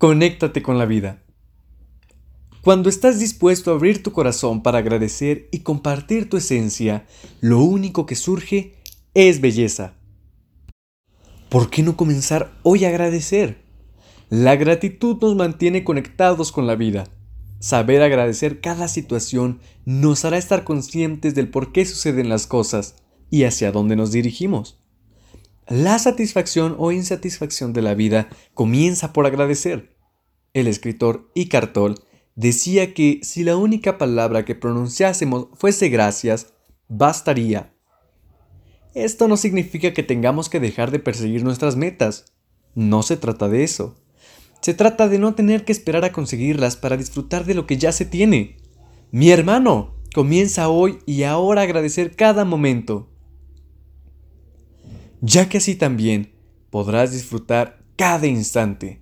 Conéctate con la vida. Cuando estás dispuesto a abrir tu corazón para agradecer y compartir tu esencia, lo único que surge es belleza. ¿Por qué no comenzar hoy a agradecer? La gratitud nos mantiene conectados con la vida. Saber agradecer cada situación nos hará estar conscientes del por qué suceden las cosas y hacia dónde nos dirigimos. La satisfacción o insatisfacción de la vida comienza por agradecer. El escritor Icartol decía que si la única palabra que pronunciásemos fuese gracias, bastaría. Esto no significa que tengamos que dejar de perseguir nuestras metas. No se trata de eso. Se trata de no tener que esperar a conseguirlas para disfrutar de lo que ya se tiene. Mi hermano, comienza hoy y ahora a agradecer cada momento ya que así también podrás disfrutar cada instante.